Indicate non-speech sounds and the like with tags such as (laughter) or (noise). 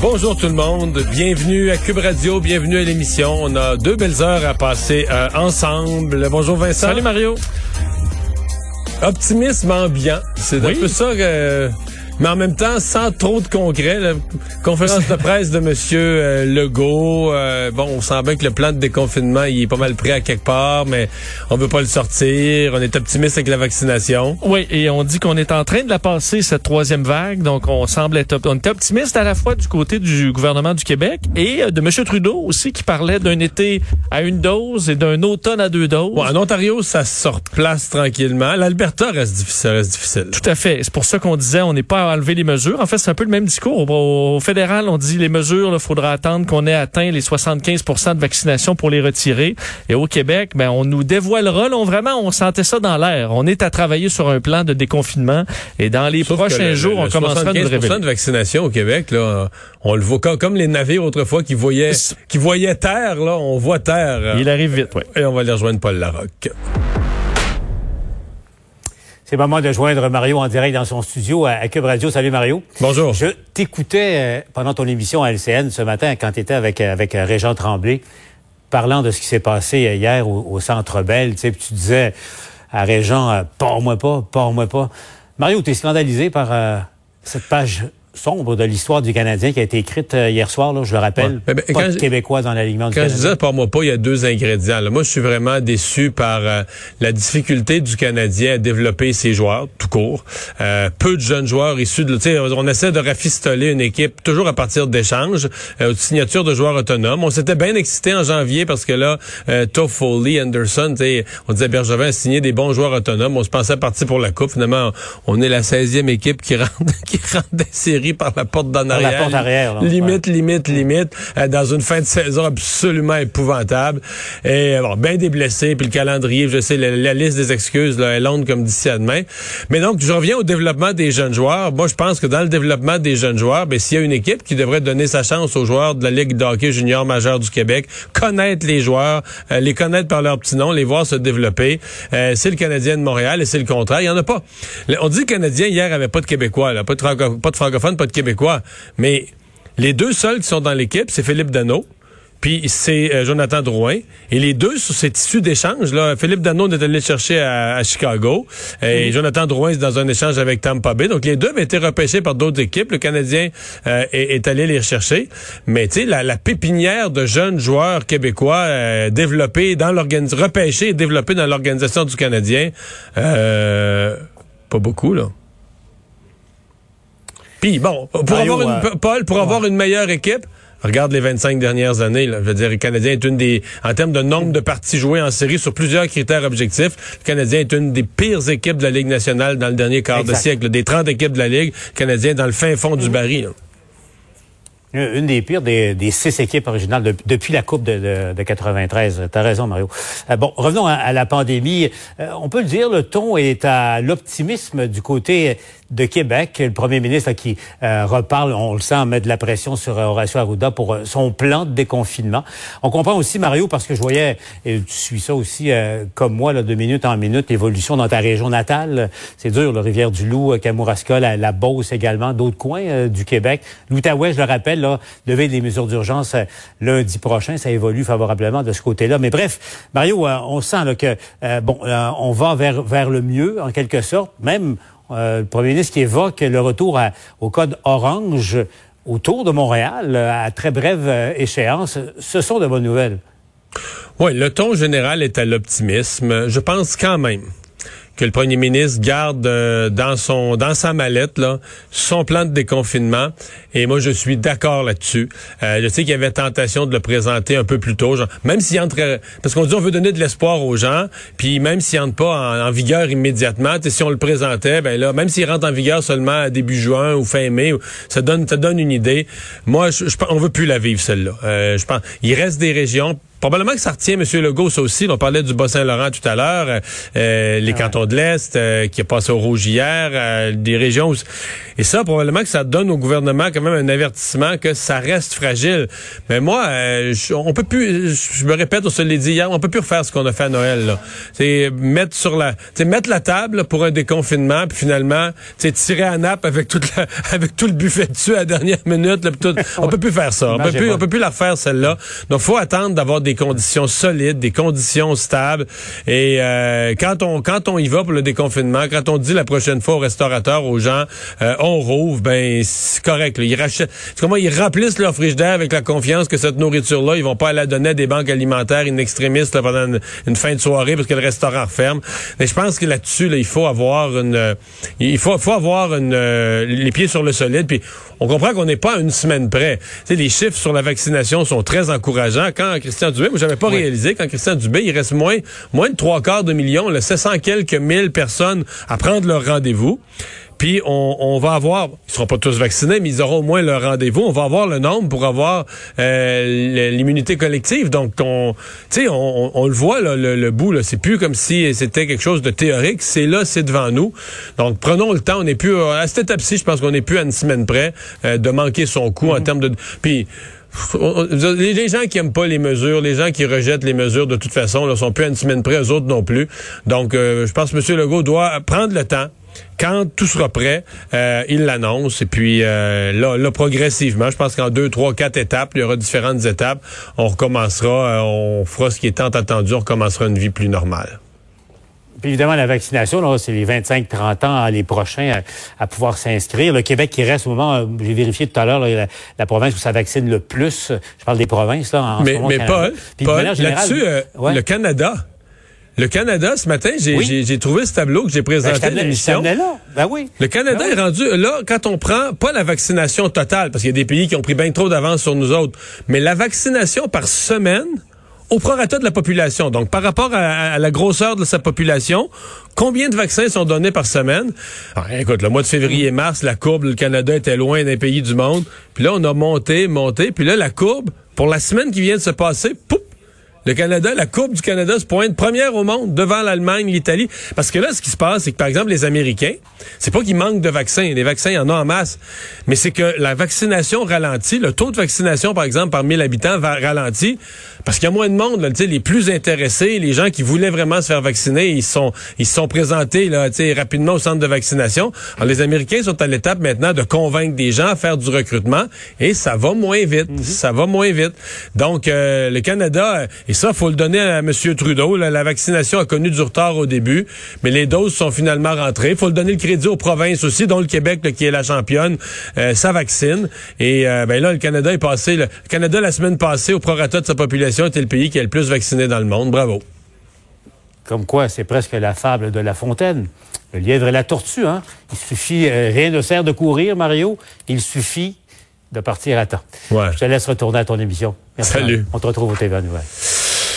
Bonjour tout le monde, bienvenue à Cube Radio, bienvenue à l'émission. On a deux belles heures à passer euh, ensemble. Bonjour Vincent. Salut Mario. Optimisme ambiant, c'est un peu ça que mais en même temps sans trop de concret. La conférence de presse de Monsieur euh, Legault, euh, bon, on sent bien que le plan de déconfinement il est pas mal pris à quelque part, mais on veut pas le sortir. On est optimiste avec la vaccination. Oui, et on dit qu'on est en train de la passer cette troisième vague, donc on semble être on est optimiste à la fois du côté du gouvernement du Québec et euh, de Monsieur Trudeau aussi qui parlait d'un été à une dose et d'un automne à deux doses. Bon, en Ontario, ça se replace tranquillement. L'Alberta reste difficile, reste difficile. Tout à fait. C'est pour ça qu'on disait on n'est pas enlever les mesures. En fait, c'est un peu le même discours. Au, fédéral, on dit les mesures, il faudra attendre qu'on ait atteint les 75% de vaccination pour les retirer. Et au Québec, ben, on nous dévoilera. Là, vraiment, on sentait ça dans l'air. On est à travailler sur un plan de déconfinement. Et dans les prochains jours, on commencera à nous révéler. de vaccination au Québec, là, on le voit comme, les navires autrefois qui voyaient, qui voyaient terre, là, on voit terre. Il arrive vite, oui. Et on va aller rejoindre Paul Larocque. C'est le moment de joindre Mario en direct dans son studio à, Cube Radio. Salut Mario. Bonjour. Je t'écoutais euh, pendant ton émission à LCN ce matin quand tu étais avec, euh, avec euh, Régent Tremblay, parlant de ce qui s'est passé hier au, Centre Bell. Tu sais, tu disais à Régent, pars-moi pas, pars-moi pas. Mario, tu es scandalisé par cette page sombre de l'histoire du Canadien qui a été écrite euh, hier soir, là, je le rappelle. Ben, pas de Québécois dans l'alignement du Quand je disais, par moi pas, il y a deux ingrédients. Moi, je suis vraiment déçu par euh, la difficulté du Canadien à développer ses joueurs, tout court. Euh, peu de jeunes joueurs issus de... On essaie de rafistoler une équipe toujours à partir d'échanges, de signatures de joueurs autonomes. On s'était bien excité en janvier parce que là, Toffoli, Anderson, on disait Bergevin a signé des bons joueurs autonomes. On se pensait partir pour la Coupe. Finalement, on est la 16e équipe qui rentre, (laughs) qui rentre des séries par la porte d'en arrière. La porte arrière. limite, limite, limite, euh, dans une fin de saison absolument épouvantable. Et bon, bien des blessés, puis le calendrier, je sais, la, liste des excuses là, est longue comme d'ici à demain. Mais donc, je reviens au développement des jeunes joueurs. Moi, je pense que dans le développement des jeunes joueurs, ben, s'il y a une équipe qui devrait donner sa chance aux joueurs de la Ligue de hockey junior majeur du Québec, connaître les joueurs, euh, les connaître par leur petit nom, les voir se développer, euh, c'est le Canadien de Montréal et c'est le contraire. Il n'y en a pas. On dit que le Canadien, hier, avait pas de Québécois, là, pas de, pas de francophones, pas de Québécois. Mais les deux seuls qui sont dans l'équipe, c'est Philippe Dano. Puis c'est euh, Jonathan Drouin. Et les deux, sur cette issue d'échange, là, Philippe Dano est allé chercher à, Chicago. Et. Jonathan Drouin est dans un échange avec Tampa Bay. Donc les deux avaient été repêchés par d'autres équipes. Le Canadien euh, est, allé les rechercher. Mais tu sais, la, pépinière de jeunes joueurs québécois euh, développés dans l'organisation, repêchés et développés dans l'organisation du Canadien, pas beaucoup, là. Puis bon, pour avoir une, euh, Paul, pour avoir une meilleure équipe, regarde les 25 dernières années. Là. Je veux dire, le Canadien est une des, en termes de nombre de parties jouées en série sur plusieurs critères objectifs, le Canadien est une des pires équipes de la Ligue nationale dans le dernier quart de siècle. Des 30 équipes de la Ligue, le Canadien est dans le fin fond du baril. Une des pires des, six équipes originales depuis la Coupe de, de, 93. T'as raison, Mario. Euh, bon, revenons à, la pandémie. Euh, on peut le dire, le ton est à l'optimisme du côté de Québec, le premier ministre qui euh, reparle, on le sent, met de la pression sur Horacio Arruda pour euh, son plan de déconfinement. On comprend aussi, Mario, parce que je voyais, et tu suis ça aussi euh, comme moi, là, de minute en minute, l'évolution dans ta région natale. C'est dur, la Rivière-du-Loup, Kamouraska, la, la, Beauce également, d'autres coins du Québec. L'Outaouais, je le rappelle, là, des mesures d'urgence lundi prochain, ça évolue favorablement de ce côté-là. Mais bref, Mario, on sent là, que, bon, on va vers, vers le mieux, en quelque sorte, même euh, le premier ministre qui évoque le retour au code orange autour de Montréal à très brève euh, échéance. Ce sont de bonnes nouvelles. Oui, le ton général est à l'optimisme. Je pense quand même que le premier ministre garde euh, dans son dans sa mallette son plan de déconfinement et moi je suis d'accord là-dessus. Euh, je sais qu'il y avait tentation de le présenter un peu plus tôt, même s'il entre parce qu'on dit on veut donner de l'espoir aux gens, puis même s'il entre pas en, vigueur immédiatement, si on le présentait, ben là même s'il rentre en vigueur seulement début juin ou fin mai, ça donne ça donne une idée. Moi je, on veut plus la vivre celle-là. Euh, je pense il reste des régions Probablement que ça retient M. Legault, ça aussi. On parlait du Bas-Saint-Laurent tout à l'heure, euh, euh, les cantons de l'Est, euh, qui est passé au rouge hier, des régions. Et ça, probablement que ça donne au gouvernement quand même un avertissement que ça reste fragile. Mais moi, on peut plus, je me répète, on se l'a dit hier, on peut plus refaire ce qu'on a fait à Noël. C'est mettre sur la, mettre la table pour un déconfinement, puis finalement, tirer à nappe avec toute (laughs) avec tout le buffet dessus à la dernière minute. Là, tout, (laughs) on peut plus faire ça. On peut plus, on peut plus la refaire celle-là. Donc, faut attendre d'avoir des conditions solides, des conditions stables. Et euh, quand on quand on y va pour le déconfinement, quand on dit la prochaine fois aux restaurateurs, aux gens, euh, on rouvre, ben c'est correct. Ils rachètent, comment ils remplissent leur frigidaire avec la confiance que cette nourriture-là, ils vont pas la donner à des banques alimentaires inextrémistes pendant une, fin de soirée parce que le restaurant referme. Mais je pense que là-dessus, là, il faut avoir une, euh, il faut, faut avoir une, les pieds sur le solide. Puis on comprend qu'on n'est pas une semaine près. Tu les chiffres sur la vaccination sont très encourageants. Quand Christian Dubé, moi, j'avais pas réalisé, quand Christian Dubé, il reste moins, moins de trois quarts de million, le 700 quelques mille personnes à prendre leur rendez-vous. Puis on, va avoir, ils seront pas tous vaccinés, mais ils auront au moins leur rendez-vous. On va avoir le nombre pour avoir euh, l'immunité collective. Donc on, tu sais, on, le voit le, le, bout. Là, c'est plus comme si c'était quelque chose de théorique. C'est là, c'est devant nous. Donc prenons le temps. On n'est plus à cette étape-ci. Je pense qu'on n'est plus à une semaine près euh, de manquer son coup en mm-hmm. termes de. Puis les gens qui aiment pas les mesures, les gens qui rejettent les mesures de toute façon, ne sont plus à une semaine près, eux autres non plus. Donc, euh, je pense que M. Legault doit prendre le temps quand tout sera prêt, euh, il l'annonce. Et puis euh, là, là, progressivement, je pense qu'en deux, trois, quatre étapes, il y aura différentes étapes. On recommencera, euh, on fera ce qui est tant attendu, on recommencera une vie plus normale. Puis évidemment, la vaccination, c'est les 25-30 ans les prochains à, pouvoir s'inscrire. Le Québec qui reste au moment, j'ai vérifié tout à l'heure, la, province où ça vaccine le plus. Je parle des provinces là. En mais ce moment, mais Paul, Paul là-dessus, le Canada le Canada, ce matin, j'ai trouvé ce tableau que j'ai présenté ben, à l'émission. Ben oui. Le Canada ben est rendu, là, quand on prend pas la vaccination totale, parce qu'il y a des pays qui ont pris bien trop d'avance sur nous autres, mais la vaccination par semaine, au prorata de la population. Donc, par rapport à, la grosseur de sa population, combien de vaccins sont donnés par semaine? Ah, écoute, le mois de février-mars, la courbe, le Canada était loin d'un pays du monde. Puis là, on a monté, monté. Puis là, la courbe, pour la semaine qui vient de se passer, poup, le Canada, la Coupe du Canada se pointe première au monde devant l'Allemagne, l'Italie. Parce que là, ce qui se passe, c'est que, par exemple, les Américains, c'est pas qu'ils manquent de vaccins. Les vaccins, il y en a en masse. Mais c'est que la vaccination ralentit. Le taux de vaccination, par exemple, par 1000 habitants va ralentir parce qu'il y a moins de monde. Là, les plus intéressés, les gens qui voulaient vraiment se faire vacciner, ils sont ils se sont présentés là, rapidement au centre de vaccination. Alors, les Américains sont à l'étape maintenant de convaincre des gens à faire du recrutement et ça va moins vite. Mhm. Ça va moins vite. Donc, euh, le Canada... Et ça, faut le donner à M. Trudeau. la vaccination a connu du retard au début, mais les doses sont finalement rentrées. Il faut le donner le crédit aux provinces aussi, dont le Québec, qui est la championne, euh, ça vaccine. Et euh, ben là, le Canada est passé. Le Canada, la semaine passée, au prorata de sa population, était le pays qui est le plus vacciné dans le monde. Bravo. Comme quoi, c'est presque la fable de La Fontaine. Le lièvre et la tortue, hein? Il suffit, euh, rien ne sert de courir, Mario. Il suffit de partir à temps. Ouais. Je te laisse retourner à ton émission. Salut. On te retrouve au TV Nouvelle.